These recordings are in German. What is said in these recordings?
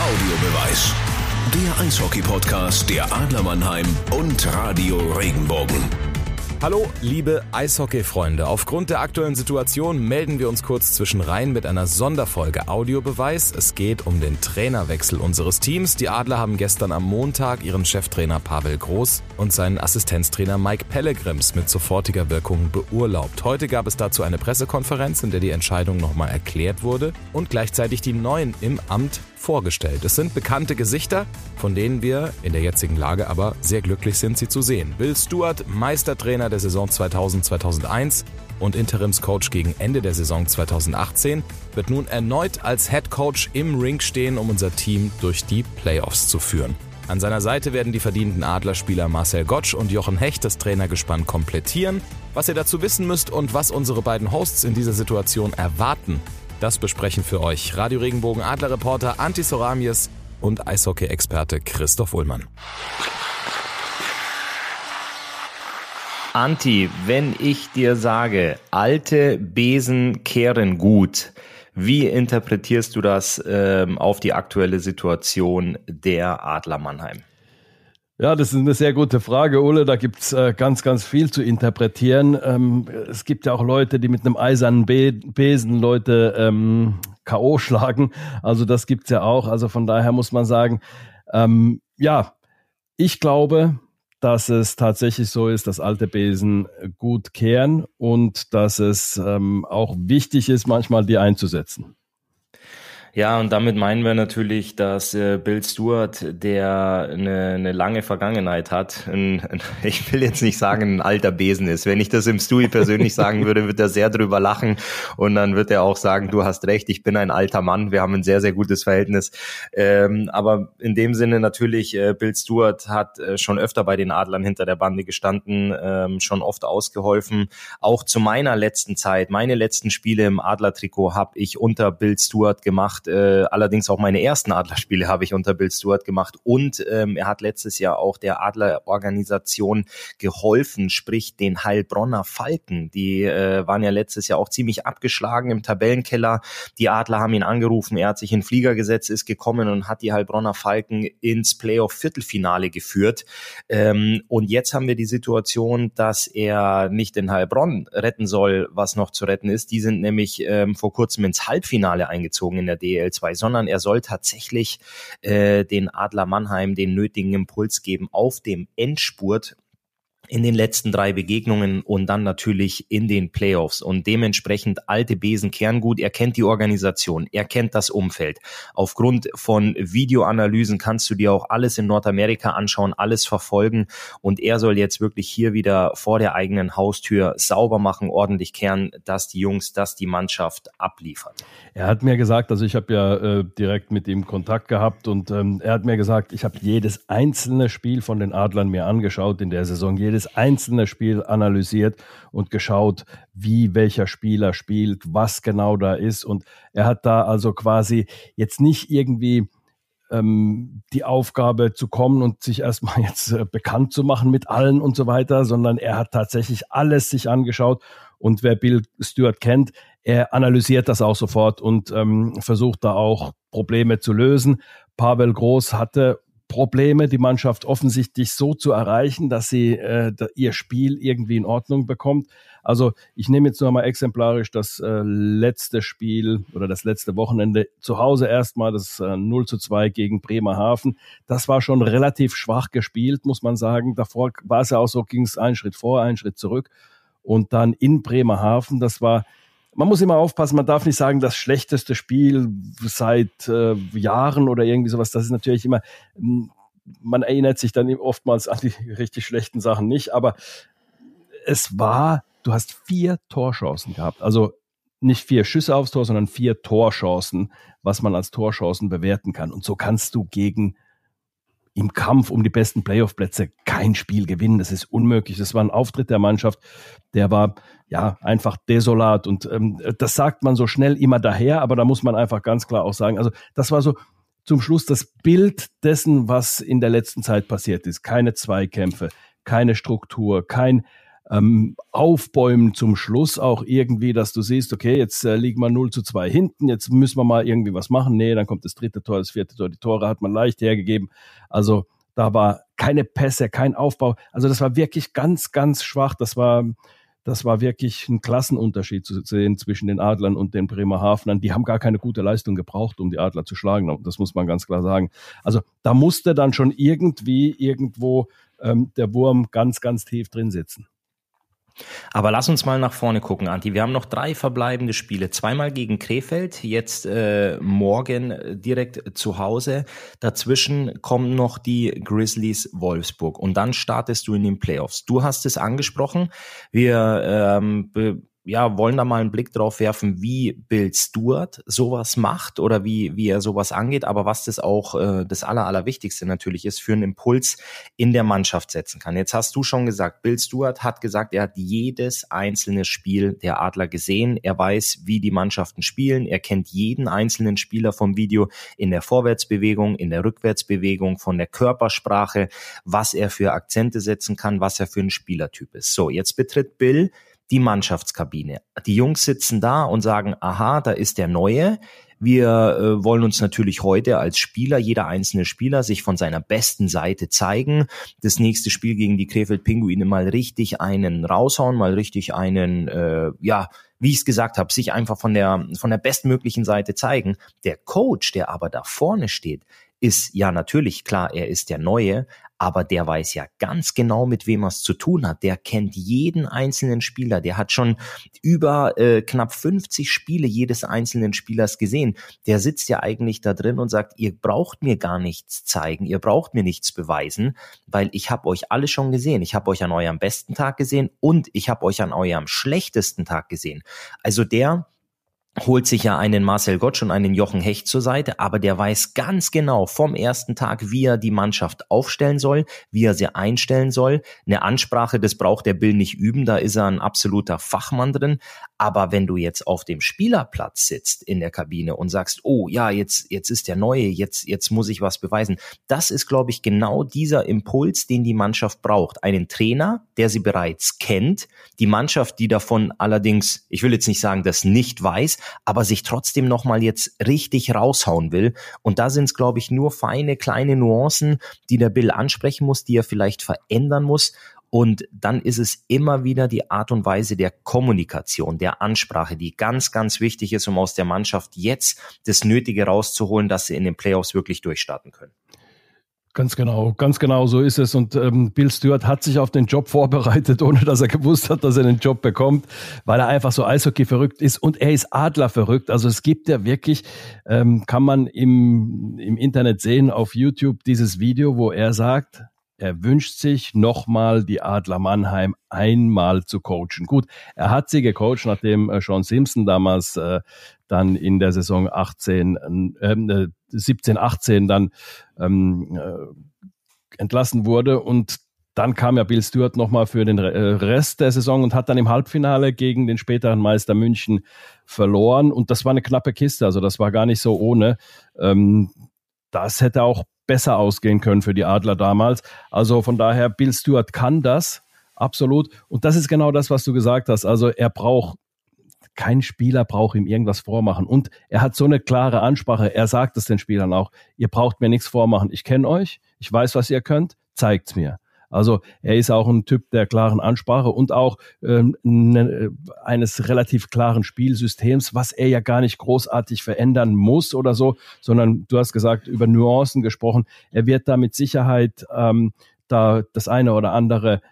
Audiobeweis. Der Eishockey-Podcast der Adler Mannheim und Radio Regenbogen. Hallo, liebe Eishockey-Freunde. Aufgrund der aktuellen Situation melden wir uns kurz zwischen rein mit einer Sonderfolge Audiobeweis. Es geht um den Trainerwechsel unseres Teams. Die Adler haben gestern am Montag ihren Cheftrainer Pavel Groß und seinen Assistenztrainer Mike Pellegrims mit sofortiger Wirkung beurlaubt. Heute gab es dazu eine Pressekonferenz, in der die Entscheidung nochmal erklärt wurde und gleichzeitig die Neuen im Amt vorgestellt. Es sind bekannte Gesichter, von denen wir in der jetzigen Lage aber sehr glücklich sind, sie zu sehen. Bill Stewart, Meistertrainer der Saison 2000-2001 und Interimscoach gegen Ende der Saison 2018, wird nun erneut als Head Coach im Ring stehen, um unser Team durch die Playoffs zu führen. An seiner Seite werden die verdienten Adlerspieler Marcel Gottsch und Jochen Hecht das Trainergespann komplettieren. Was ihr dazu wissen müsst und was unsere beiden Hosts in dieser Situation erwarten, das besprechen für euch Radio Regenbogen Adlerreporter Anti Soramies und Eishockey-Experte Christoph Ullmann. Anti, wenn ich dir sage, alte Besen kehren gut, wie interpretierst du das ähm, auf die aktuelle Situation der Adler Mannheim? Ja, das ist eine sehr gute Frage, Ole. Da gibt's äh, ganz, ganz viel zu interpretieren. Ähm, es gibt ja auch Leute, die mit einem eisernen Be Besen Leute ähm, K.O. schlagen. Also das gibt's ja auch. Also von daher muss man sagen, ähm, ja, ich glaube, dass es tatsächlich so ist, dass alte Besen gut kehren und dass es ähm, auch wichtig ist, manchmal die einzusetzen. Ja, und damit meinen wir natürlich, dass äh, Bill Stewart, der eine, eine lange Vergangenheit hat, ein, ein, ich will jetzt nicht sagen, ein alter Besen ist. Wenn ich das im Stewie persönlich sagen würde, wird er sehr drüber lachen und dann wird er auch sagen, du hast recht, ich bin ein alter Mann, wir haben ein sehr, sehr gutes Verhältnis. Ähm, aber in dem Sinne natürlich, äh, Bill Stewart hat äh, schon öfter bei den Adlern hinter der Bande gestanden, ähm, schon oft ausgeholfen. Auch zu meiner letzten Zeit, meine letzten Spiele im Adlertrikot habe ich unter Bill Stewart gemacht gemacht. Äh, allerdings auch meine ersten Adlerspiele habe ich unter Bill Stewart gemacht. Und ähm, er hat letztes Jahr auch der Adlerorganisation geholfen, sprich den Heilbronner Falken. Die äh, waren ja letztes Jahr auch ziemlich abgeschlagen im Tabellenkeller. Die Adler haben ihn angerufen, er hat sich in Flieger gesetzt, ist gekommen und hat die Heilbronner Falken ins Playoff-Viertelfinale geführt. Ähm, und jetzt haben wir die Situation, dass er nicht den Heilbronn retten soll, was noch zu retten ist. Die sind nämlich ähm, vor kurzem ins Halbfinale eingezogen in der DL DL2, sondern er soll tatsächlich äh, den Adler Mannheim den nötigen Impuls geben auf dem Endspurt in den letzten drei Begegnungen und dann natürlich in den Playoffs. Und dementsprechend alte Besen Kerngut. Er kennt die Organisation, er kennt das Umfeld. Aufgrund von Videoanalysen kannst du dir auch alles in Nordamerika anschauen, alles verfolgen. Und er soll jetzt wirklich hier wieder vor der eigenen Haustür sauber machen, ordentlich kehren, dass die Jungs, dass die Mannschaft abliefert. Er hat mir gesagt, also ich habe ja äh, direkt mit ihm Kontakt gehabt und ähm, er hat mir gesagt, ich habe jedes einzelne Spiel von den Adlern mir angeschaut in der Saison, jedes jedes einzelne Spiel analysiert und geschaut, wie welcher Spieler spielt, was genau da ist. Und er hat da also quasi jetzt nicht irgendwie ähm, die Aufgabe zu kommen und sich erstmal jetzt äh, bekannt zu machen mit allen und so weiter, sondern er hat tatsächlich alles sich angeschaut. Und wer Bill Stewart kennt, er analysiert das auch sofort und ähm, versucht da auch Probleme zu lösen. Pavel Groß hatte Probleme, die Mannschaft offensichtlich so zu erreichen, dass sie äh, ihr Spiel irgendwie in Ordnung bekommt. Also ich nehme jetzt nur mal exemplarisch das äh, letzte Spiel oder das letzte Wochenende zu Hause erstmal, das äh, 0 zu 2 gegen Bremerhaven. Das war schon relativ schwach gespielt, muss man sagen. Davor war es ja auch so, ging es einen Schritt vor, einen Schritt zurück. Und dann in Bremerhaven, das war man muss immer aufpassen, man darf nicht sagen, das schlechteste Spiel seit äh, Jahren oder irgendwie sowas. Das ist natürlich immer, hm, man erinnert sich dann oftmals an die richtig schlechten Sachen nicht, aber es war, du hast vier Torchancen gehabt. Also nicht vier Schüsse aufs Tor, sondern vier Torchancen, was man als Torchancen bewerten kann. Und so kannst du gegen im Kampf um die besten Playoff-Plätze kein Spiel gewinnen. Das ist unmöglich. Das war ein Auftritt der Mannschaft, der war ja einfach desolat. Und ähm, das sagt man so schnell immer daher, aber da muss man einfach ganz klar auch sagen, also das war so zum Schluss das Bild dessen, was in der letzten Zeit passiert ist. Keine Zweikämpfe, keine Struktur, kein ähm, aufbäumen zum Schluss auch irgendwie, dass du siehst, okay, jetzt äh, liegen wir 0 zu 2 hinten, jetzt müssen wir mal irgendwie was machen. Nee, dann kommt das dritte Tor, das vierte Tor, die Tore hat man leicht hergegeben. Also da war keine Pässe, kein Aufbau. Also das war wirklich ganz, ganz schwach. Das war, das war wirklich ein Klassenunterschied zu sehen zwischen den Adlern und den Bremerhavenern. Die haben gar keine gute Leistung gebraucht, um die Adler zu schlagen. Das muss man ganz klar sagen. Also da musste dann schon irgendwie irgendwo ähm, der Wurm ganz, ganz tief drin sitzen. Aber lass uns mal nach vorne gucken, Anti. Wir haben noch drei verbleibende Spiele. Zweimal gegen Krefeld, jetzt äh, morgen direkt zu Hause. Dazwischen kommen noch die Grizzlies Wolfsburg. Und dann startest du in den Playoffs. Du hast es angesprochen. Wir ähm, ja, wollen da mal einen Blick drauf werfen, wie Bill Stewart sowas macht oder wie, wie er sowas angeht, aber was das auch äh, das Aller, Allerwichtigste natürlich ist, für einen Impuls in der Mannschaft setzen kann. Jetzt hast du schon gesagt, Bill Stewart hat gesagt, er hat jedes einzelne Spiel der Adler gesehen. Er weiß, wie die Mannschaften spielen. Er kennt jeden einzelnen Spieler vom Video in der Vorwärtsbewegung, in der Rückwärtsbewegung, von der Körpersprache, was er für Akzente setzen kann, was er für ein Spielertyp ist. So, jetzt betritt Bill die Mannschaftskabine. Die Jungs sitzen da und sagen, aha, da ist der Neue. Wir äh, wollen uns natürlich heute als Spieler, jeder einzelne Spieler, sich von seiner besten Seite zeigen. Das nächste Spiel gegen die Krefeld Pinguine mal richtig einen raushauen, mal richtig einen, äh, ja, wie ich es gesagt habe, sich einfach von der von der bestmöglichen Seite zeigen. Der Coach, der aber da vorne steht, ist ja natürlich klar, er ist der Neue, aber der weiß ja ganz genau, mit wem er es zu tun hat. Der kennt jeden einzelnen Spieler. Der hat schon über äh, knapp 50 Spiele jedes einzelnen Spielers gesehen. Der sitzt ja eigentlich da drin und sagt, ihr braucht mir gar nichts zeigen, ihr braucht mir nichts beweisen, weil ich habe euch alle schon gesehen. Ich habe euch an eurem besten Tag gesehen und ich habe euch an eurem schlechtesten Tag gesehen. Also der holt sich ja einen Marcel Gottsch und einen Jochen Hecht zur Seite, aber der weiß ganz genau vom ersten Tag, wie er die Mannschaft aufstellen soll, wie er sie einstellen soll. Eine Ansprache, das braucht der Bill nicht üben, da ist er ein absoluter Fachmann drin. Aber wenn du jetzt auf dem Spielerplatz sitzt in der Kabine und sagst, oh ja, jetzt, jetzt ist der Neue, jetzt, jetzt muss ich was beweisen. Das ist, glaube ich, genau dieser Impuls, den die Mannschaft braucht. Einen Trainer, der sie bereits kennt, die Mannschaft, die davon allerdings, ich will jetzt nicht sagen, das nicht weiß, aber sich trotzdem nochmal jetzt richtig raushauen will. Und da sind es, glaube ich, nur feine kleine Nuancen, die der Bill ansprechen muss, die er vielleicht verändern muss. Und dann ist es immer wieder die Art und Weise der Kommunikation, der Ansprache, die ganz, ganz wichtig ist, um aus der Mannschaft jetzt das Nötige rauszuholen, dass sie in den Playoffs wirklich durchstarten können. Ganz genau, ganz genau so ist es. Und ähm, Bill Stewart hat sich auf den Job vorbereitet, ohne dass er gewusst hat, dass er den Job bekommt, weil er einfach so Eishockey verrückt ist und er ist Adler verrückt. Also es gibt ja wirklich, ähm, kann man im, im Internet sehen, auf YouTube dieses Video, wo er sagt, er wünscht sich nochmal die Adler Mannheim einmal zu coachen. Gut, er hat sie gecoacht, nachdem äh, Sean Simpson damals äh, dann in der Saison 18, äh, 17, 18 dann ähm, äh, entlassen wurde und dann kam ja Bill Stewart nochmal für den äh, Rest der Saison und hat dann im Halbfinale gegen den späteren Meister München verloren. Und das war eine knappe Kiste, also das war gar nicht so ohne. Ähm, das hätte auch besser ausgehen können für die Adler damals. Also von daher, Bill Stewart kann das, absolut. Und das ist genau das, was du gesagt hast. Also er braucht kein Spieler braucht ihm irgendwas vormachen. Und er hat so eine klare Ansprache. Er sagt es den Spielern auch. Ihr braucht mir nichts vormachen. Ich kenne euch. Ich weiß, was ihr könnt. Zeigt's mir. Also er ist auch ein Typ der klaren Ansprache und auch ähm, ne, eines relativ klaren Spielsystems, was er ja gar nicht großartig verändern muss oder so, sondern du hast gesagt, über Nuancen gesprochen. Er wird da mit Sicherheit ähm, da das eine oder andere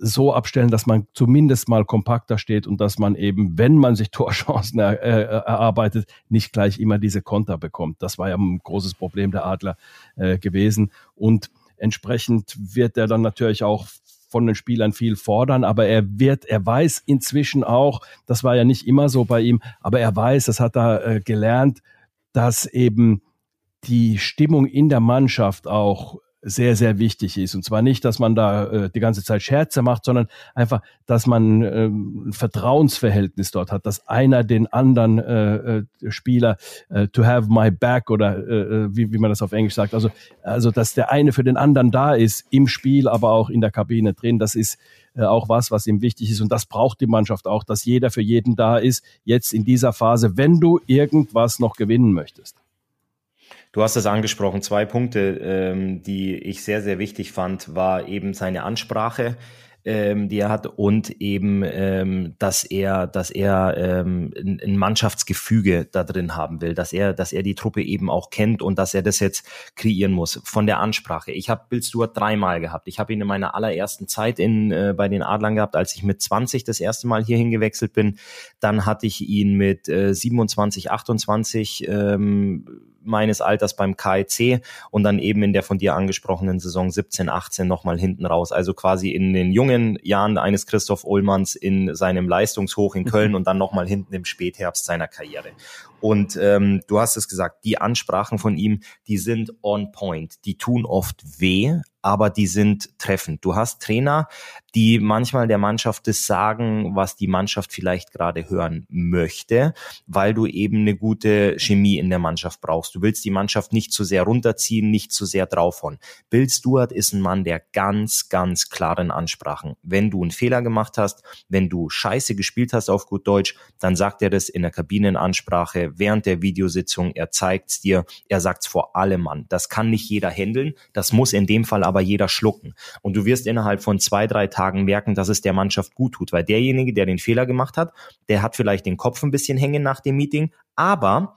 so abstellen, dass man zumindest mal kompakter steht und dass man eben, wenn man sich Torchancen er, äh, erarbeitet, nicht gleich immer diese Konter bekommt. Das war ja ein großes Problem der Adler äh, gewesen. Und Entsprechend wird er dann natürlich auch von den Spielern viel fordern, aber er wird, er weiß inzwischen auch, das war ja nicht immer so bei ihm, aber er weiß, das hat er äh, gelernt, dass eben die Stimmung in der Mannschaft auch sehr, sehr wichtig ist. Und zwar nicht, dass man da äh, die ganze Zeit Scherze macht, sondern einfach, dass man äh, ein Vertrauensverhältnis dort hat, dass einer den anderen äh, äh, Spieler äh, to have my back oder äh, äh, wie, wie man das auf Englisch sagt, also, also dass der eine für den anderen da ist, im Spiel, aber auch in der Kabine drin, das ist äh, auch was, was ihm wichtig ist. Und das braucht die Mannschaft auch, dass jeder für jeden da ist, jetzt in dieser Phase, wenn du irgendwas noch gewinnen möchtest. Du hast es angesprochen, zwei Punkte, ähm, die ich sehr, sehr wichtig fand, war eben seine Ansprache ähm, die er hat und eben, ähm, dass er, dass er ähm, ein, Mannschaftsgefüge da drin haben will, dass er, dass er die Truppe eben auch kennt und dass er das jetzt kreieren muss. Von der Ansprache. Ich habe Bill Stewart dreimal gehabt. Ich habe ihn in meiner allerersten Zeit in äh, bei den Adlern gehabt, als ich mit 20 das erste Mal hierhin gewechselt bin. Dann hatte ich ihn mit äh, 27, 28 ähm, meines Alters beim KIC und dann eben in der von dir angesprochenen Saison 17, 18 nochmal hinten raus. Also quasi in den jungen Jahren eines Christoph Ullmanns in seinem Leistungshoch in Köln und dann nochmal hinten im Spätherbst seiner Karriere. Und ähm, du hast es gesagt, die Ansprachen von ihm, die sind on point. Die tun oft weh, aber die sind treffend. Du hast Trainer, die manchmal der Mannschaft das sagen, was die Mannschaft vielleicht gerade hören möchte, weil du eben eine gute Chemie in der Mannschaft brauchst. Du willst die Mannschaft nicht zu sehr runterziehen, nicht zu sehr draufhauen. Bill Stewart ist ein Mann der ganz, ganz klaren Ansprachen. Wenn du einen Fehler gemacht hast, wenn du scheiße gespielt hast auf gut Deutsch, dann sagt er das in der Kabinenansprache während der Videositzung. Er zeigt's dir, er sagt's vor allem an. Das kann nicht jeder handeln, das muss in dem Fall aber jeder schlucken. Und du wirst innerhalb von zwei, drei Tagen merken, dass es der Mannschaft gut tut, weil derjenige, der den Fehler gemacht hat, der hat vielleicht den Kopf ein bisschen hängen nach dem Meeting, aber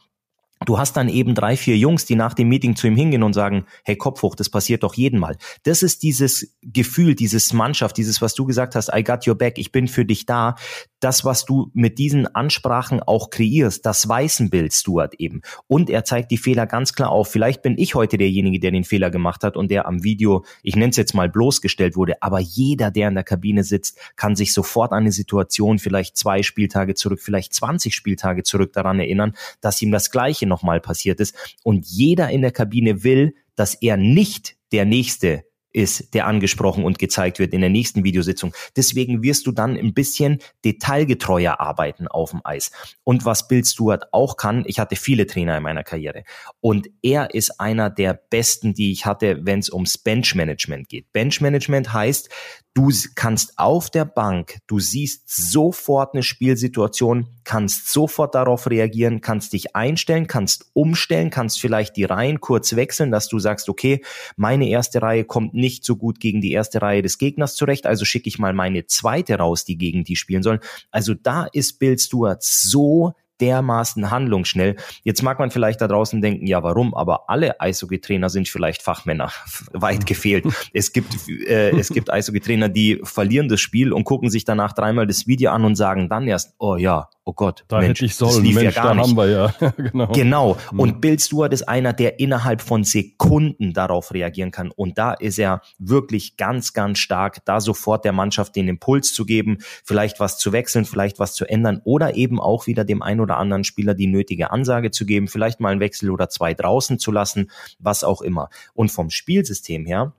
Du hast dann eben drei, vier Jungs, die nach dem Meeting zu ihm hingehen und sagen, hey, Kopf hoch, das passiert doch jeden Mal. Das ist dieses Gefühl, dieses Mannschaft, dieses, was du gesagt hast, I got your back, ich bin für dich da. Das, was du mit diesen Ansprachen auch kreierst, das weißen Bild Stuart eben. Und er zeigt die Fehler ganz klar auf. Vielleicht bin ich heute derjenige, der den Fehler gemacht hat und der am Video, ich nenne es jetzt mal bloßgestellt wurde, aber jeder, der in der Kabine sitzt, kann sich sofort an eine Situation, vielleicht zwei Spieltage zurück, vielleicht 20 Spieltage zurück daran erinnern, dass ihm das Gleiche nochmal passiert ist. Und jeder in der Kabine will, dass er nicht der Nächste ist, der angesprochen und gezeigt wird in der nächsten Videositzung. Deswegen wirst du dann ein bisschen detailgetreuer arbeiten auf dem Eis. Und was Bill Stewart auch kann, ich hatte viele Trainer in meiner Karriere und er ist einer der besten, die ich hatte, wenn es ums Benchmanagement geht. Benchmanagement heißt, Du kannst auf der Bank, du siehst sofort eine Spielsituation, kannst sofort darauf reagieren, kannst dich einstellen, kannst umstellen, kannst vielleicht die Reihen kurz wechseln, dass du sagst, okay, meine erste Reihe kommt nicht so gut gegen die erste Reihe des Gegners zurecht, also schicke ich mal meine zweite raus, die gegen die spielen sollen. Also da ist Bill Stewart so dermaßen handlungsschnell. Jetzt mag man vielleicht da draußen denken, ja, warum? Aber alle Eishockey-Trainer sind vielleicht Fachmänner. Weit gefehlt. Es gibt, äh, es gibt Eishockey-Trainer, die verlieren das Spiel und gucken sich danach dreimal das Video an und sagen dann erst, oh ja, oh Gott, da Mensch, hätte ich sollen, das lief Mensch, ja gar da nicht. haben wir ja. genau. genau. Mhm. Und Bill Stewart ist einer, der innerhalb von Sekunden darauf reagieren kann. Und da ist er wirklich ganz, ganz stark, da sofort der Mannschaft den Impuls zu geben, vielleicht was zu wechseln, vielleicht was zu ändern oder eben auch wieder dem einen oder anderen Spieler die nötige Ansage zu geben, vielleicht mal einen Wechsel oder zwei draußen zu lassen, was auch immer. Und vom Spielsystem her,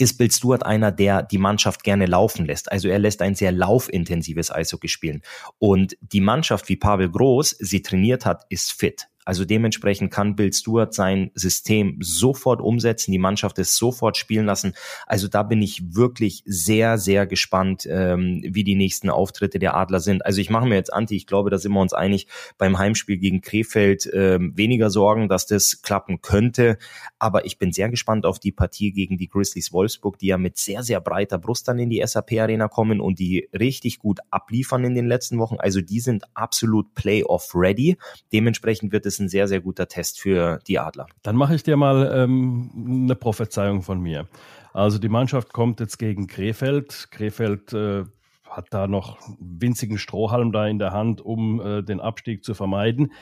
ist Bill Stewart einer, der die Mannschaft gerne laufen lässt. Also er lässt ein sehr laufintensives Eishockey spielen. Und die Mannschaft, wie Pavel Groß sie trainiert hat, ist fit. Also dementsprechend kann Bill Stewart sein System sofort umsetzen, die Mannschaft es sofort spielen lassen. Also da bin ich wirklich sehr, sehr gespannt, ähm, wie die nächsten Auftritte der Adler sind. Also ich mache mir jetzt Anti, ich glaube, da sind wir uns einig, beim Heimspiel gegen Krefeld ähm, weniger Sorgen, dass das klappen könnte. Aber ich bin sehr gespannt auf die Partie gegen die Grizzlies Wolfsburg, die ja mit sehr, sehr breiter Brust dann in die SAP-Arena kommen und die richtig gut abliefern in den letzten Wochen. Also die sind absolut Playoff-ready. Dementsprechend wird es ein sehr, sehr guter Test für die Adler. Dann mache ich dir mal ähm, eine Prophezeiung von mir. Also die Mannschaft kommt jetzt gegen Krefeld. Krefeld äh, hat da noch winzigen Strohhalm da in der Hand, um äh, den Abstieg zu vermeiden.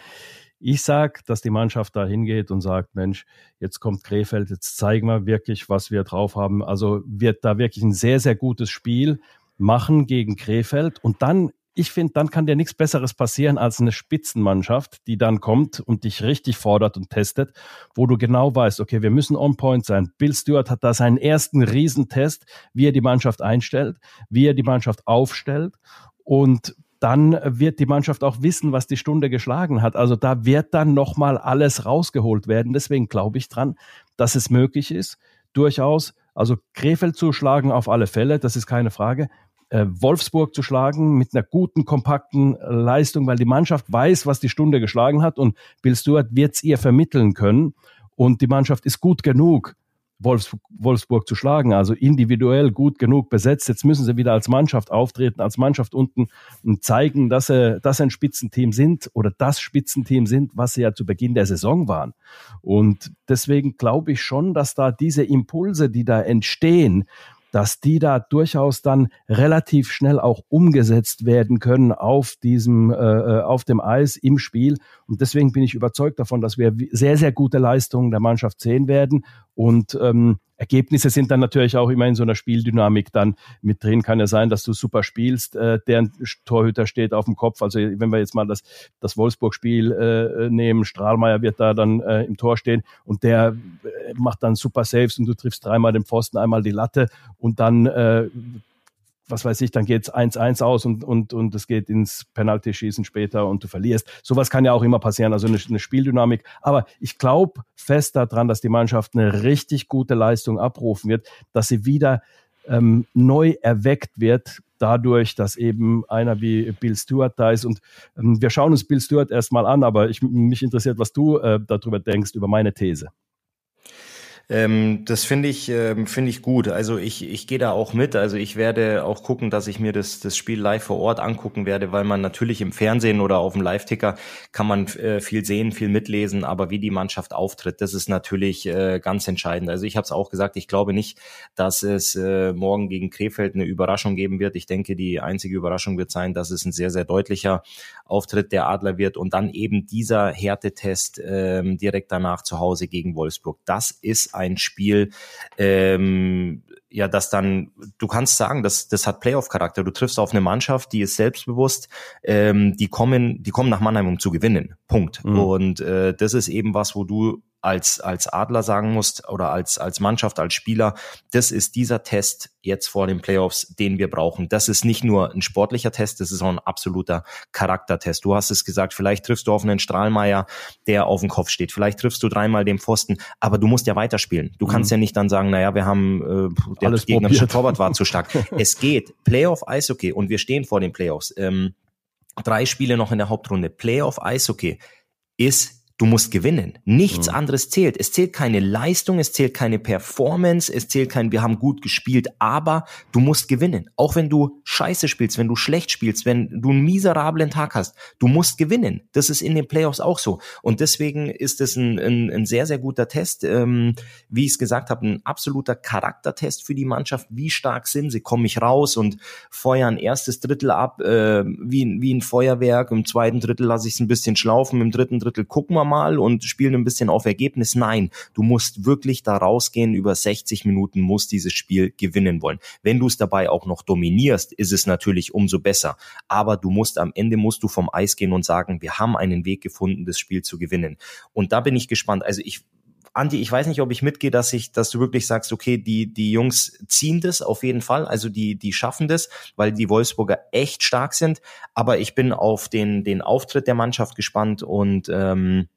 Ich sage, dass die Mannschaft da hingeht und sagt, Mensch, jetzt kommt Krefeld, jetzt zeigen wir wirklich, was wir drauf haben. Also wird da wirklich ein sehr, sehr gutes Spiel machen gegen Krefeld und dann ich finde, dann kann dir nichts Besseres passieren als eine Spitzenmannschaft, die dann kommt und dich richtig fordert und testet, wo du genau weißt, okay, wir müssen on point sein. Bill Stewart hat da seinen ersten Riesentest, wie er die Mannschaft einstellt, wie er die Mannschaft aufstellt und dann wird die Mannschaft auch wissen, was die Stunde geschlagen hat. Also da wird dann nochmal alles rausgeholt werden. Deswegen glaube ich dran, dass es möglich ist, durchaus, also Krefeld zu schlagen auf alle Fälle, das ist keine Frage. Äh, Wolfsburg zu schlagen mit einer guten, kompakten Leistung, weil die Mannschaft weiß, was die Stunde geschlagen hat und Bill Stewart wird es ihr vermitteln können. Und die Mannschaft ist gut genug, Wolfsburg zu schlagen. Also individuell gut genug besetzt. Jetzt müssen sie wieder als Mannschaft auftreten, als Mannschaft unten und zeigen, dass sie, dass sie ein Spitzenteam sind oder das Spitzenteam sind, was sie ja zu Beginn der Saison waren. Und deswegen glaube ich schon, dass da diese Impulse, die da entstehen, dass die da durchaus dann relativ schnell auch umgesetzt werden können auf diesem, äh, äh, auf dem Eis im Spiel. Und deswegen bin ich überzeugt davon, dass wir sehr, sehr gute Leistungen der Mannschaft sehen werden. Und ähm, Ergebnisse sind dann natürlich auch immer in so einer Spieldynamik dann mit drin. Kann ja sein, dass du super spielst, äh, deren Torhüter steht auf dem Kopf. Also wenn wir jetzt mal das, das Wolfsburg-Spiel äh, nehmen, Strahlmeier wird da dann äh, im Tor stehen und der äh, macht dann super Saves und du triffst dreimal den Pfosten, einmal die Latte und dann äh, was weiß ich, dann geht's 1-1 aus und, und, und es geht ins Penalty-Schießen später und du verlierst. Sowas kann ja auch immer passieren, also eine, eine Spieldynamik. Aber ich glaube fest daran, dass die Mannschaft eine richtig gute Leistung abrufen wird, dass sie wieder ähm, neu erweckt wird, dadurch, dass eben einer wie Bill Stewart da ist. Und ähm, wir schauen uns Bill Stewart erstmal an, aber ich, mich interessiert, was du äh, darüber denkst, über meine These. Ähm, das finde ich, ähm, finde ich gut. Also ich, ich gehe da auch mit. Also ich werde auch gucken, dass ich mir das, das Spiel live vor Ort angucken werde, weil man natürlich im Fernsehen oder auf dem Live-Ticker kann man äh, viel sehen, viel mitlesen, aber wie die Mannschaft auftritt, das ist natürlich äh, ganz entscheidend. Also ich habe es auch gesagt, ich glaube nicht, dass es äh, morgen gegen Krefeld eine Überraschung geben wird. Ich denke, die einzige Überraschung wird sein, dass es ein sehr, sehr deutlicher Auftritt der Adler wird und dann eben dieser Härtetest ähm, direkt danach zu Hause gegen Wolfsburg. Das ist ein Spiel, ähm, ja, das dann, du kannst sagen, das, das hat Playoff-Charakter. Du triffst auf eine Mannschaft, die ist selbstbewusst, ähm, die kommen, die kommen nach Mannheim, um zu gewinnen. Punkt. Mhm. Und äh, das ist eben was, wo du als, als Adler sagen musst oder als, als Mannschaft, als Spieler, das ist dieser Test jetzt vor den Playoffs, den wir brauchen. Das ist nicht nur ein sportlicher Test, das ist auch ein absoluter Charaktertest. Du hast es gesagt, vielleicht triffst du auf einen Strahlmeier, der auf dem Kopf steht. Vielleicht triffst du dreimal den Pfosten, aber du musst ja weiterspielen. Du mhm. kannst ja nicht dann sagen, naja, wir haben, äh, der Alles gegnerische probiert. Torwart war zu stark. es geht. Playoff Eishockey und wir stehen vor den Playoffs. Ähm, drei Spiele noch in der Hauptrunde. Playoff Eishockey ist Du musst gewinnen. Nichts mhm. anderes zählt. Es zählt keine Leistung, es zählt keine Performance, es zählt kein, wir haben gut gespielt, aber du musst gewinnen. Auch wenn du scheiße spielst, wenn du schlecht spielst, wenn du einen miserablen Tag hast, du musst gewinnen. Das ist in den Playoffs auch so. Und deswegen ist es ein, ein, ein sehr, sehr guter Test. Ähm, wie ich es gesagt habe, ein absoluter Charaktertest für die Mannschaft. Wie stark sind sie? Komme ich raus und feuern erstes Drittel ab, äh, wie, wie ein Feuerwerk. Im zweiten Drittel lasse ich es ein bisschen schlaufen, im dritten Drittel gucken wir mal und spielen ein bisschen auf Ergebnis. Nein, du musst wirklich da rausgehen, über 60 Minuten musst dieses Spiel gewinnen wollen. Wenn du es dabei auch noch dominierst, ist es natürlich umso besser. Aber du musst am Ende musst du vom Eis gehen und sagen, wir haben einen Weg gefunden, das Spiel zu gewinnen. Und da bin ich gespannt. Also ich Andi, ich weiß nicht, ob ich mitgehe, dass ich, dass du wirklich sagst, okay, die, die Jungs ziehen das auf jeden Fall, also die, die schaffen das, weil die Wolfsburger echt stark sind. Aber ich bin auf den, den Auftritt der Mannschaft gespannt und ähm,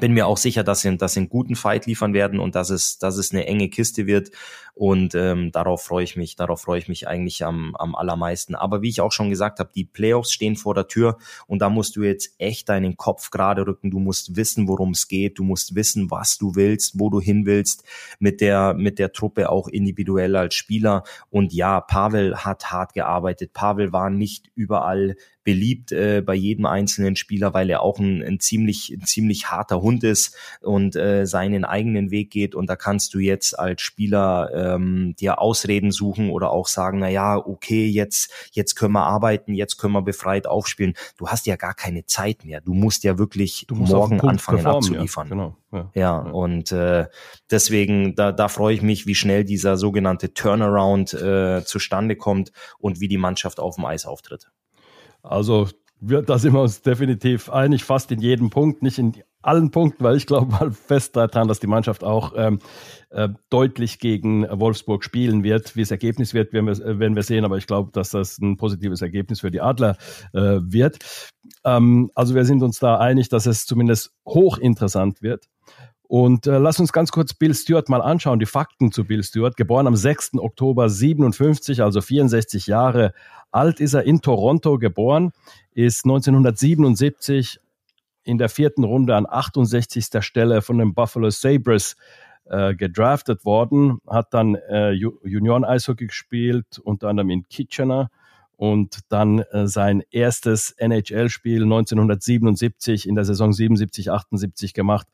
bin mir auch sicher, dass sie, dass sie einen guten Fight liefern werden und dass es, dass es eine enge Kiste wird. Und ähm, darauf freue ich mich, darauf freue ich mich eigentlich am, am allermeisten. Aber wie ich auch schon gesagt habe, die Playoffs stehen vor der Tür und da musst du jetzt echt deinen Kopf gerade rücken. Du musst wissen, worum es geht. Du musst wissen, was du willst, wo du hin willst mit der, mit der Truppe auch individuell als Spieler. Und ja, Pavel hat hart gearbeitet. Pavel war nicht überall beliebt äh, bei jedem einzelnen Spieler, weil er auch ein, ein ziemlich ein ziemlich harter Hund ist und äh, seinen eigenen Weg geht und da kannst du jetzt als Spieler ähm, dir Ausreden suchen oder auch sagen, na ja, okay, jetzt jetzt können wir arbeiten, jetzt können wir befreit aufspielen. Du hast ja gar keine Zeit mehr. Du musst ja wirklich morgen anfangen abzuliefern. Ja, genau. Ja, ja, und äh, deswegen, da, da freue ich mich, wie schnell dieser sogenannte Turnaround äh, zustande kommt und wie die Mannschaft auf dem Eis auftritt. Also wir, da sind wir uns definitiv einig, fast in jedem Punkt, nicht in allen Punkten, weil ich glaube mal fest daran, dass die Mannschaft auch ähm, äh, deutlich gegen Wolfsburg spielen wird. Wie das Ergebnis wird, werden wir, werden wir sehen, aber ich glaube, dass das ein positives Ergebnis für die Adler äh, wird. Ähm, also wir sind uns da einig, dass es zumindest hochinteressant wird. Und äh, lass uns ganz kurz Bill Stewart mal anschauen, die Fakten zu Bill Stewart. Geboren am 6. Oktober 57, also 64 Jahre alt ist er, in Toronto geboren, ist 1977 in der vierten Runde an 68. Stelle von den Buffalo Sabres äh, gedraftet worden, hat dann äh, Junioren-Eishockey gespielt, unter anderem in Kitchener und dann äh, sein erstes NHL-Spiel 1977 in der Saison 77, 78 gemacht.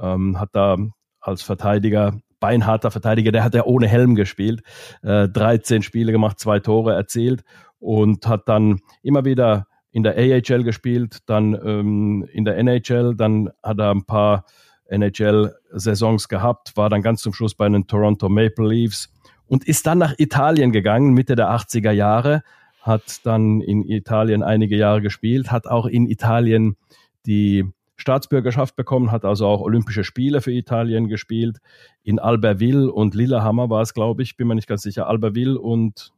Ähm, hat da als Verteidiger, beinharter Verteidiger, der hat ja ohne Helm gespielt, äh, 13 Spiele gemacht, zwei Tore erzielt und hat dann immer wieder in der AHL gespielt, dann ähm, in der NHL, dann hat er ein paar NHL-Saisons gehabt, war dann ganz zum Schluss bei den Toronto Maple Leafs und ist dann nach Italien gegangen, Mitte der 80er Jahre, hat dann in Italien einige Jahre gespielt, hat auch in Italien die Staatsbürgerschaft bekommen, hat also auch Olympische Spiele für Italien gespielt. In Albertville und Lillehammer war es, glaube ich, bin mir nicht ganz sicher, Albertville und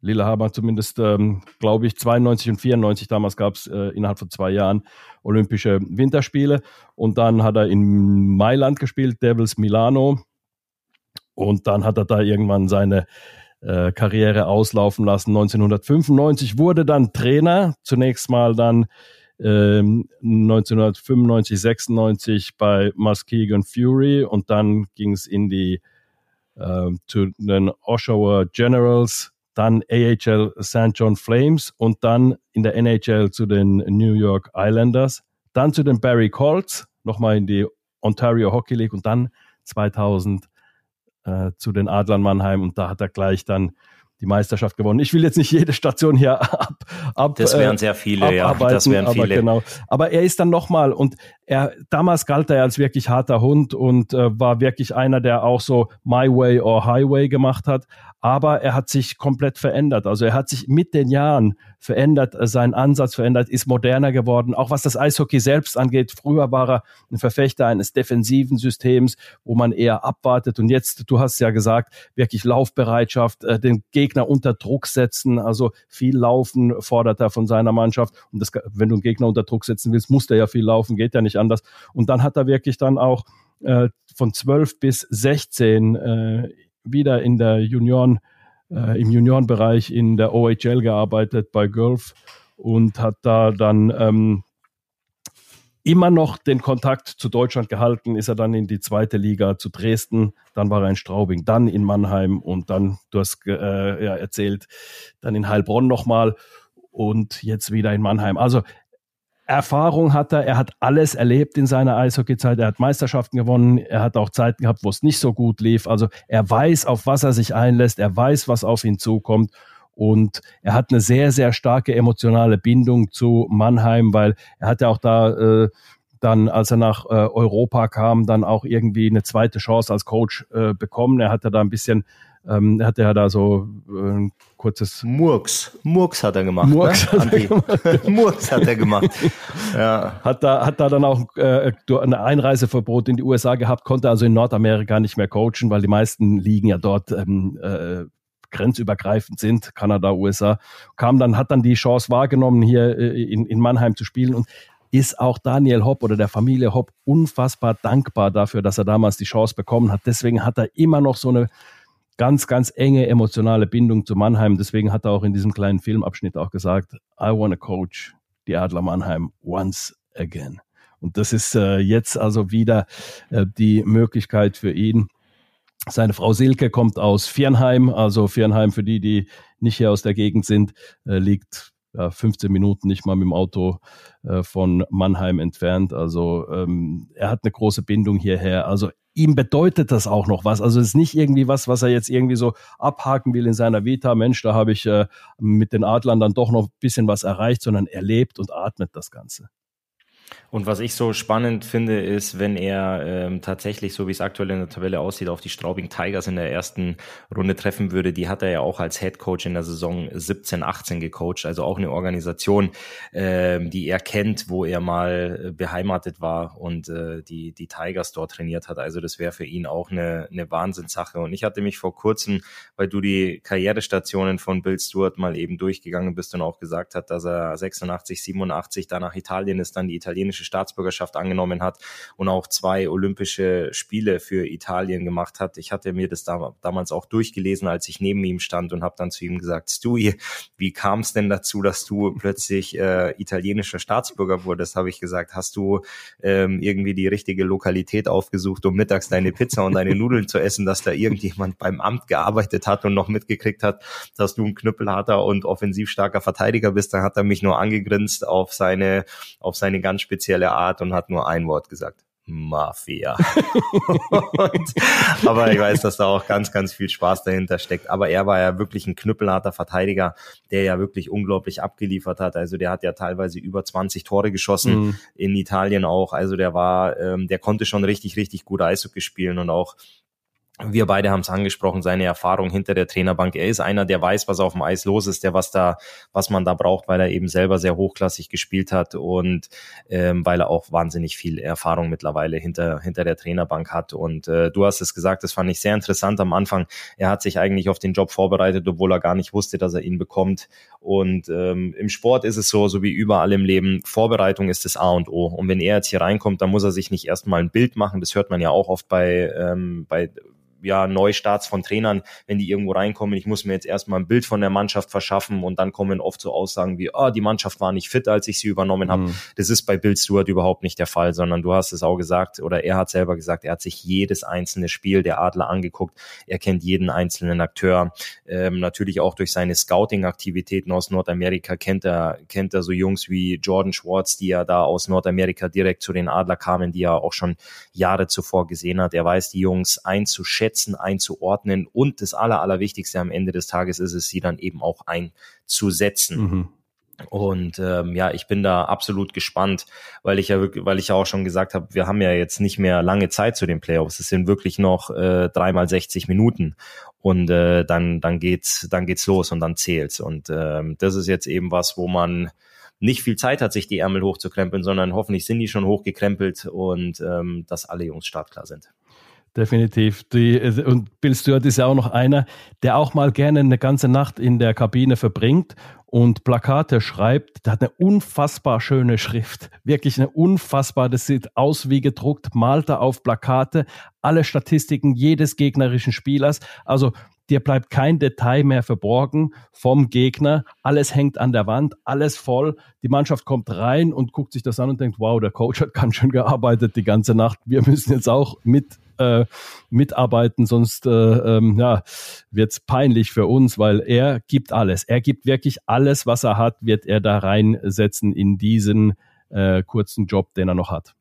Lillehammer zumindest, ähm, glaube ich, 92 und 94, damals gab es äh, innerhalb von zwei Jahren Olympische Winterspiele. Und dann hat er in Mailand gespielt, Devils Milano. Und dann hat er da irgendwann seine äh, Karriere auslaufen lassen. 1995 wurde dann Trainer, zunächst mal dann ähm, 1995, 96 bei Muskegon Fury und dann ging es in die äh, zu den Oshawa Generals dann AHL St. John Flames und dann in der NHL zu den New York Islanders, dann zu den Barry Colts, nochmal in die Ontario Hockey League und dann 2000 äh, zu den Adlern Mannheim und da hat er gleich dann die Meisterschaft gewonnen. Ich will jetzt nicht jede Station hier ab, ab Das wären äh, sehr viele, ja. Das wären viele. Aber genau. Aber er ist dann nochmal und er damals galt er als wirklich harter Hund und äh, war wirklich einer, der auch so My Way or Highway gemacht hat aber er hat sich komplett verändert. Also er hat sich mit den Jahren verändert, äh, sein Ansatz verändert, ist moderner geworden. Auch was das Eishockey selbst angeht. Früher war er ein Verfechter eines defensiven Systems, wo man eher abwartet. Und jetzt, du hast ja gesagt, wirklich Laufbereitschaft, äh, den Gegner unter Druck setzen. Also viel Laufen fordert er von seiner Mannschaft. Und das, wenn du einen Gegner unter Druck setzen willst, muss der ja viel laufen, geht ja nicht anders. Und dann hat er wirklich dann auch äh, von 12 bis 16 äh, wieder in der Junioren, äh, im Juniorenbereich in der OHL gearbeitet bei Gulf und hat da dann ähm, immer noch den Kontakt zu Deutschland gehalten, ist er dann in die zweite Liga zu Dresden, dann war er in Straubing, dann in Mannheim und dann, du hast äh, ja, erzählt, dann in Heilbronn nochmal und jetzt wieder in Mannheim. Also Erfahrung hat er, er hat alles erlebt in seiner Eishockeyzeit, er hat Meisterschaften gewonnen, er hat auch Zeiten gehabt, wo es nicht so gut lief. Also er weiß, auf was er sich einlässt, er weiß, was auf ihn zukommt. Und er hat eine sehr, sehr starke emotionale Bindung zu Mannheim, weil er hat ja auch da äh, dann, als er nach äh, Europa kam, dann auch irgendwie eine zweite Chance als Coach äh, bekommen. Er hatte da ein bisschen ähm, er hat ja da so äh, ein kurzes Murks. Murks hat er gemacht. Murks, ne? hat, er gemacht. Murks hat er gemacht. ja. Hat da, hat da dann auch äh, ein Einreiseverbot in die USA gehabt, konnte also in Nordamerika nicht mehr coachen, weil die meisten Ligen ja dort ähm, äh, grenzübergreifend sind, Kanada, USA, kam dann, hat dann die Chance wahrgenommen, hier äh, in, in Mannheim zu spielen und ist auch Daniel Hopp oder der Familie Hopp unfassbar dankbar dafür, dass er damals die Chance bekommen hat. Deswegen hat er immer noch so eine ganz, ganz enge emotionale Bindung zu Mannheim. Deswegen hat er auch in diesem kleinen Filmabschnitt auch gesagt, I want to coach die Adler Mannheim once again. Und das ist äh, jetzt also wieder äh, die Möglichkeit für ihn. Seine Frau Silke kommt aus Viernheim, also Viernheim für die, die nicht hier aus der Gegend sind, äh, liegt ja, 15 Minuten nicht mal mit dem Auto äh, von Mannheim entfernt. Also ähm, er hat eine große Bindung hierher. Also ihm bedeutet das auch noch was. Also es ist nicht irgendwie was, was er jetzt irgendwie so abhaken will in seiner Vita. Mensch, da habe ich äh, mit den Adlern dann doch noch ein bisschen was erreicht, sondern er lebt und atmet das Ganze. Und was ich so spannend finde, ist, wenn er ähm, tatsächlich, so wie es aktuell in der Tabelle aussieht, auf die Straubing Tigers in der ersten Runde treffen würde. Die hat er ja auch als Head Coach in der Saison 17, 18 gecoacht. Also auch eine Organisation, ähm, die er kennt, wo er mal äh, beheimatet war und äh, die, die Tigers dort trainiert hat. Also das wäre für ihn auch eine, eine Wahnsinnssache. Und ich hatte mich vor kurzem, weil du die Karrierestationen von Bill Stewart mal eben durchgegangen bist und auch gesagt hat, dass er 86, 87 da nach Italien ist, dann die italienische italienische Staatsbürgerschaft angenommen hat und auch zwei Olympische Spiele für Italien gemacht hat. Ich hatte mir das da, damals auch durchgelesen, als ich neben ihm stand und habe dann zu ihm gesagt, Stewie, wie kam es denn dazu, dass du plötzlich äh, italienischer Staatsbürger wurdest? Habe ich gesagt, hast du ähm, irgendwie die richtige Lokalität aufgesucht, um mittags deine Pizza und deine Nudeln zu essen, dass da irgendjemand beim Amt gearbeitet hat und noch mitgekriegt hat, dass du ein knüppelharter und offensiv starker Verteidiger bist, dann hat er mich nur angegrinst auf seine, auf seine ganz spezielle Art und hat nur ein Wort gesagt. Mafia. und, aber ich weiß, dass da auch ganz, ganz viel Spaß dahinter steckt. Aber er war ja wirklich ein knüppelharter Verteidiger, der ja wirklich unglaublich abgeliefert hat. Also der hat ja teilweise über 20 Tore geschossen mhm. in Italien auch. Also der war, ähm, der konnte schon richtig, richtig gut Eishockey spielen und auch wir beide haben es angesprochen, seine Erfahrung hinter der Trainerbank. Er ist einer, der weiß, was auf dem Eis los ist, der was da, was man da braucht, weil er eben selber sehr hochklassig gespielt hat und ähm, weil er auch wahnsinnig viel Erfahrung mittlerweile hinter hinter der Trainerbank hat. Und äh, du hast es gesagt, das fand ich sehr interessant am Anfang. Er hat sich eigentlich auf den Job vorbereitet, obwohl er gar nicht wusste, dass er ihn bekommt. Und ähm, im Sport ist es so, so wie überall im Leben, Vorbereitung ist das A und O. Und wenn er jetzt hier reinkommt, dann muss er sich nicht erstmal ein Bild machen. Das hört man ja auch oft bei ähm, bei ja, Neustarts von Trainern, wenn die irgendwo reinkommen, ich muss mir jetzt erstmal ein Bild von der Mannschaft verschaffen und dann kommen oft so Aussagen wie, ah, oh, die Mannschaft war nicht fit, als ich sie übernommen habe. Mhm. Das ist bei Bill Stewart überhaupt nicht der Fall, sondern du hast es auch gesagt, oder er hat selber gesagt, er hat sich jedes einzelne Spiel der Adler angeguckt, er kennt jeden einzelnen Akteur, ähm, natürlich auch durch seine Scouting-Aktivitäten aus Nordamerika kennt er, kennt er so Jungs wie Jordan Schwartz, die ja da aus Nordamerika direkt zu den Adler kamen, die er auch schon Jahre zuvor gesehen hat. Er weiß die Jungs einzuschätzen, einzuschätzen, einzuordnen und das Aller, Allerwichtigste am Ende des Tages ist es, sie dann eben auch einzusetzen. Mhm. Und ähm, ja, ich bin da absolut gespannt, weil ich ja wirklich, weil ich ja auch schon gesagt habe, wir haben ja jetzt nicht mehr lange Zeit zu den Playoffs. Es sind wirklich noch äh, dreimal 60 Minuten und äh, dann dann geht's dann geht's los und dann zählt's. Und ähm, das ist jetzt eben was, wo man nicht viel Zeit hat, sich die Ärmel hochzukrempeln, sondern hoffentlich sind die schon hochgekrempelt und ähm, dass alle Jungs startklar sind. Definitiv. Die, und Bill Stewart ist ja auch noch einer, der auch mal gerne eine ganze Nacht in der Kabine verbringt und Plakate schreibt. Der hat eine unfassbar schöne Schrift. Wirklich eine unfassbar, das sieht aus wie gedruckt, malt er auf Plakate alle Statistiken jedes gegnerischen Spielers. Also dir bleibt kein Detail mehr verborgen vom Gegner. Alles hängt an der Wand, alles voll. Die Mannschaft kommt rein und guckt sich das an und denkt, wow, der Coach hat ganz schön gearbeitet die ganze Nacht. Wir müssen jetzt auch mit äh, mitarbeiten, sonst äh, ähm, ja, wird es peinlich für uns, weil er gibt alles. Er gibt wirklich alles, was er hat, wird er da reinsetzen in diesen äh, kurzen Job, den er noch hat.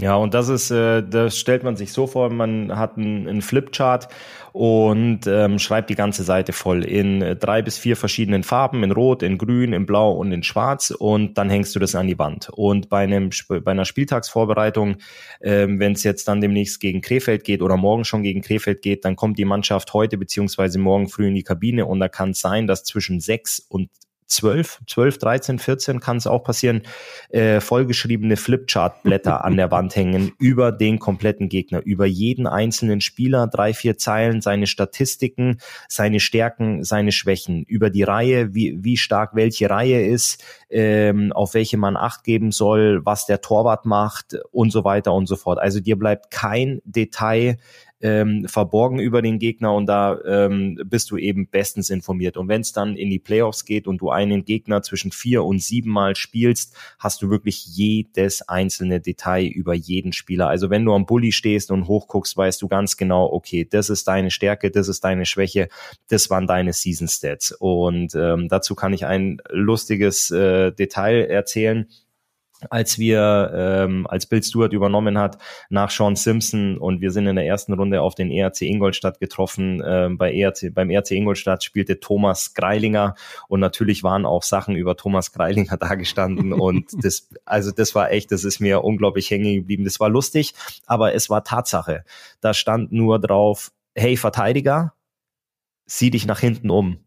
Ja, und das ist, äh, das stellt man sich so vor, man hat einen, einen Flipchart und ähm, schreibt die ganze Seite voll in äh, drei bis vier verschiedenen Farben, in Rot, in Grün, in Blau und in Schwarz und dann hängst du das an die Wand. Und bei einem bei einer Spieltagsvorbereitung, ähm, wenn es jetzt dann demnächst gegen Krefeld geht oder morgen schon gegen Krefeld geht, dann kommt die Mannschaft heute beziehungsweise morgen früh in die Kabine und da kann es sein, dass zwischen sechs und 12, 12, 13, 14 kann es auch passieren, äh, vollgeschriebene Flipchart-Blätter an der Wand hängen über den kompletten Gegner, über jeden einzelnen Spieler, drei, vier Zeilen, seine Statistiken, seine Stärken, seine Schwächen, über die Reihe, wie, wie stark welche Reihe ist, ähm, auf welche man Acht geben soll, was der Torwart macht und so weiter und so fort. Also dir bleibt kein Detail ähm, verborgen über den Gegner und da ähm, bist du eben bestens informiert. Und wenn es dann in die Playoffs geht und du einen Gegner zwischen vier und sieben Mal spielst, hast du wirklich jedes einzelne Detail über jeden Spieler. Also wenn du am Bully stehst und hochguckst, weißt du ganz genau, okay, das ist deine Stärke, das ist deine Schwäche, das waren deine Season Stats. Und ähm, dazu kann ich ein lustiges äh, Detail erzählen als wir, ähm, als Bill Stewart übernommen hat nach Sean Simpson und wir sind in der ersten Runde auf den ERC Ingolstadt getroffen. Ähm, bei ERC, beim ERC Ingolstadt spielte Thomas Greilinger und natürlich waren auch Sachen über Thomas Greilinger da gestanden und das, also das war echt, das ist mir unglaublich hängen geblieben. Das war lustig, aber es war Tatsache. Da stand nur drauf, hey Verteidiger, sieh dich nach hinten um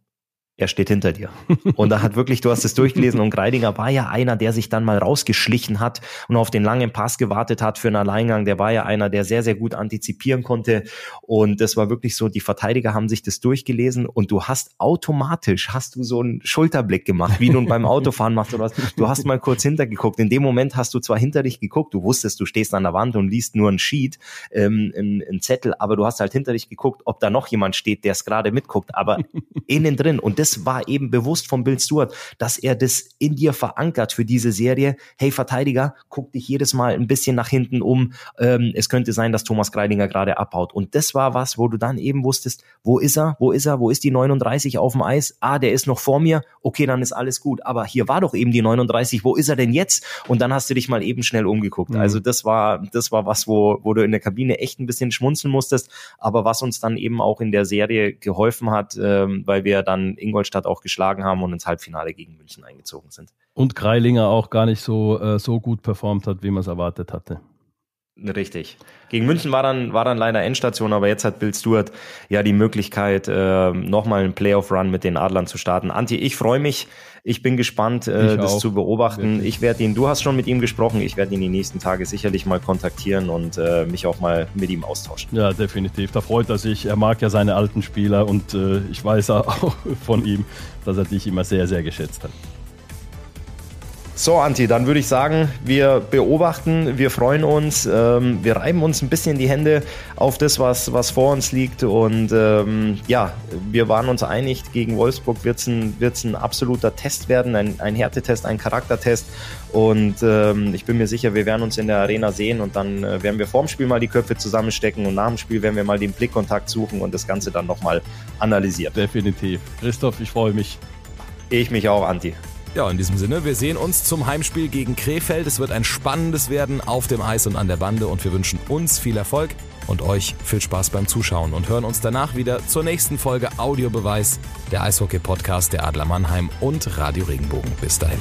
er steht hinter dir. Und da hat wirklich, du hast es durchgelesen und Greidinger war ja einer, der sich dann mal rausgeschlichen hat und auf den langen Pass gewartet hat für einen Alleingang. Der war ja einer, der sehr, sehr gut antizipieren konnte. Und das war wirklich so, die Verteidiger haben sich das durchgelesen und du hast automatisch, hast du so einen Schulterblick gemacht, wie nun beim Autofahren machst oder was. Du hast mal kurz hintergeguckt. In dem Moment hast du zwar hinter dich geguckt, du wusstest, du stehst an der Wand und liest nur ein Sheet, ähm, ein, ein Zettel, aber du hast halt hinter dich geguckt, ob da noch jemand steht, der es gerade mitguckt, aber innen drin. Und das war eben bewusst von Bill Stewart, dass er das in dir verankert für diese Serie. Hey Verteidiger, guck dich jedes Mal ein bisschen nach hinten um. Ähm, es könnte sein, dass Thomas Greidinger gerade abhaut. Und das war was, wo du dann eben wusstest, wo ist er, wo ist er, wo ist die 39 auf dem Eis? Ah, der ist noch vor mir. Okay, dann ist alles gut. Aber hier war doch eben die 39. Wo ist er denn jetzt? Und dann hast du dich mal eben schnell umgeguckt. Mhm. Also das war, das war was, wo, wo du in der Kabine echt ein bisschen schmunzeln musstest. Aber was uns dann eben auch in der Serie geholfen hat, ähm, weil wir dann Ingolstadt auch geschlagen haben und ins Halbfinale gegen München eingezogen sind. Und Greilinger auch gar nicht so, äh, so gut performt hat, wie man es erwartet hatte. Richtig. Gegen München war dann, war dann leider Endstation, aber jetzt hat Bill Stewart ja die Möglichkeit, äh, nochmal einen Playoff-Run mit den Adlern zu starten. Anti, ich freue mich. Ich bin gespannt, äh, das zu beobachten. Wirklich. Ich werde ihn, du hast schon mit ihm gesprochen, ich werde ihn die nächsten Tage sicherlich mal kontaktieren und äh, mich auch mal mit ihm austauschen. Ja, definitiv. Da freut er sich. Er mag ja seine alten Spieler und äh, ich weiß auch von ihm, dass er dich immer sehr, sehr geschätzt hat. So, Anti, dann würde ich sagen, wir beobachten, wir freuen uns, ähm, wir reiben uns ein bisschen die Hände auf das, was, was vor uns liegt. Und ähm, ja, wir waren uns einig, gegen Wolfsburg wird es ein, wird's ein absoluter Test werden, ein, ein Härtetest, ein Charaktertest. Und ähm, ich bin mir sicher, wir werden uns in der Arena sehen und dann äh, werden wir vorm Spiel mal die Köpfe zusammenstecken und nach dem Spiel werden wir mal den Blickkontakt suchen und das Ganze dann nochmal analysieren. Definitiv. Christoph, ich freue mich. Ich mich auch, Anti. Ja, in diesem Sinne, wir sehen uns zum Heimspiel gegen Krefeld. Es wird ein spannendes werden auf dem Eis und an der Bande und wir wünschen uns viel Erfolg und euch viel Spaß beim Zuschauen und hören uns danach wieder zur nächsten Folge Audiobeweis, der Eishockey-Podcast der Adler Mannheim und Radio Regenbogen. Bis dahin.